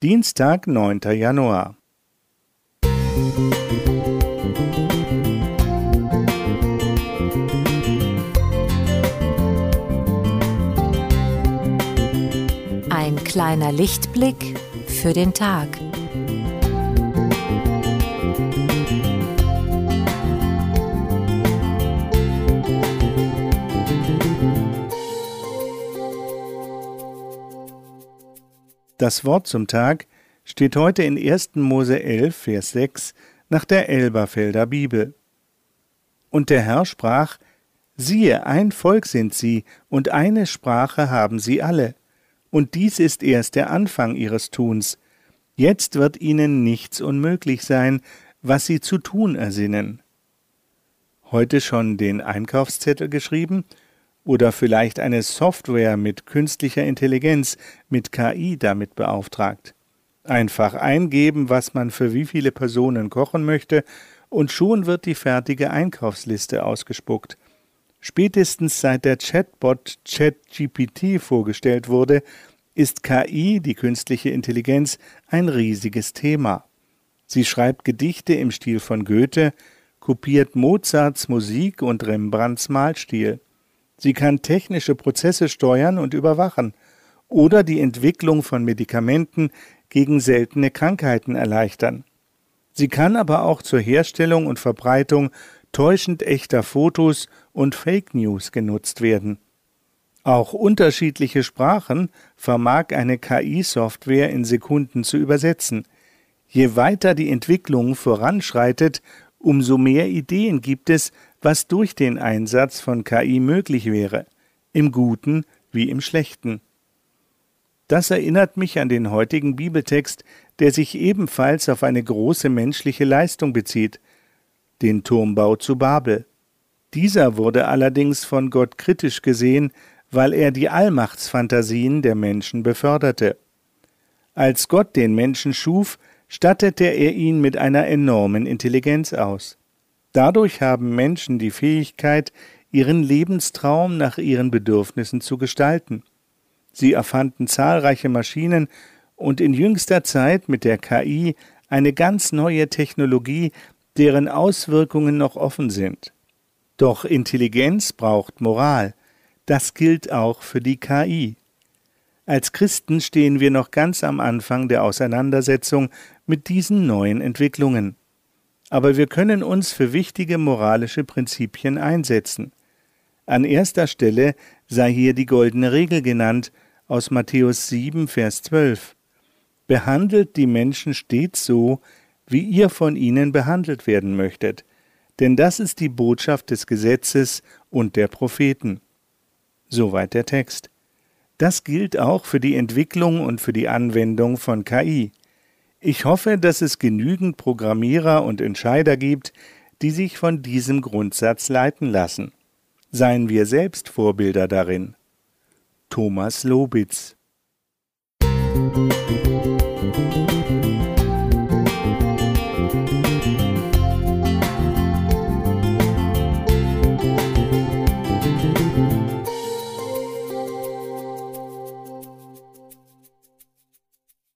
Dienstag, 9. Januar. Ein kleiner Lichtblick für den Tag. Das Wort zum Tag steht heute in 1. Mose 11, Vers 6 nach der Elberfelder Bibel. Und der Herr sprach, Siehe, ein Volk sind sie, und eine Sprache haben sie alle. Und dies ist erst der Anfang ihres Tuns. Jetzt wird ihnen nichts unmöglich sein, was sie zu tun ersinnen. Heute schon den Einkaufszettel geschrieben oder vielleicht eine Software mit künstlicher Intelligenz, mit KI damit beauftragt. Einfach eingeben, was man für wie viele Personen kochen möchte, und schon wird die fertige Einkaufsliste ausgespuckt. Spätestens seit der Chatbot ChatGPT vorgestellt wurde, ist KI, die künstliche Intelligenz, ein riesiges Thema. Sie schreibt Gedichte im Stil von Goethe, kopiert Mozarts Musik und Rembrandts Malstil. Sie kann technische Prozesse steuern und überwachen oder die Entwicklung von Medikamenten gegen seltene Krankheiten erleichtern. Sie kann aber auch zur Herstellung und Verbreitung täuschend echter Fotos und Fake News genutzt werden. Auch unterschiedliche Sprachen vermag eine KI-Software in Sekunden zu übersetzen. Je weiter die Entwicklung voranschreitet, umso mehr Ideen gibt es, was durch den Einsatz von KI möglich wäre, im Guten wie im Schlechten. Das erinnert mich an den heutigen Bibeltext, der sich ebenfalls auf eine große menschliche Leistung bezieht, den Turmbau zu Babel. Dieser wurde allerdings von Gott kritisch gesehen, weil er die Allmachtsfantasien der Menschen beförderte. Als Gott den Menschen schuf, stattete er ihn mit einer enormen Intelligenz aus. Dadurch haben Menschen die Fähigkeit, ihren Lebenstraum nach ihren Bedürfnissen zu gestalten. Sie erfanden zahlreiche Maschinen und in jüngster Zeit mit der KI eine ganz neue Technologie, deren Auswirkungen noch offen sind. Doch Intelligenz braucht Moral. Das gilt auch für die KI. Als Christen stehen wir noch ganz am Anfang der Auseinandersetzung mit diesen neuen Entwicklungen aber wir können uns für wichtige moralische Prinzipien einsetzen. An erster Stelle sei hier die goldene Regel genannt aus Matthäus 7, Vers 12. Behandelt die Menschen stets so, wie ihr von ihnen behandelt werden möchtet, denn das ist die Botschaft des Gesetzes und der Propheten. Soweit der Text. Das gilt auch für die Entwicklung und für die Anwendung von KI. Ich hoffe, dass es genügend Programmierer und Entscheider gibt, die sich von diesem Grundsatz leiten lassen. Seien wir selbst Vorbilder darin. Thomas Lobitz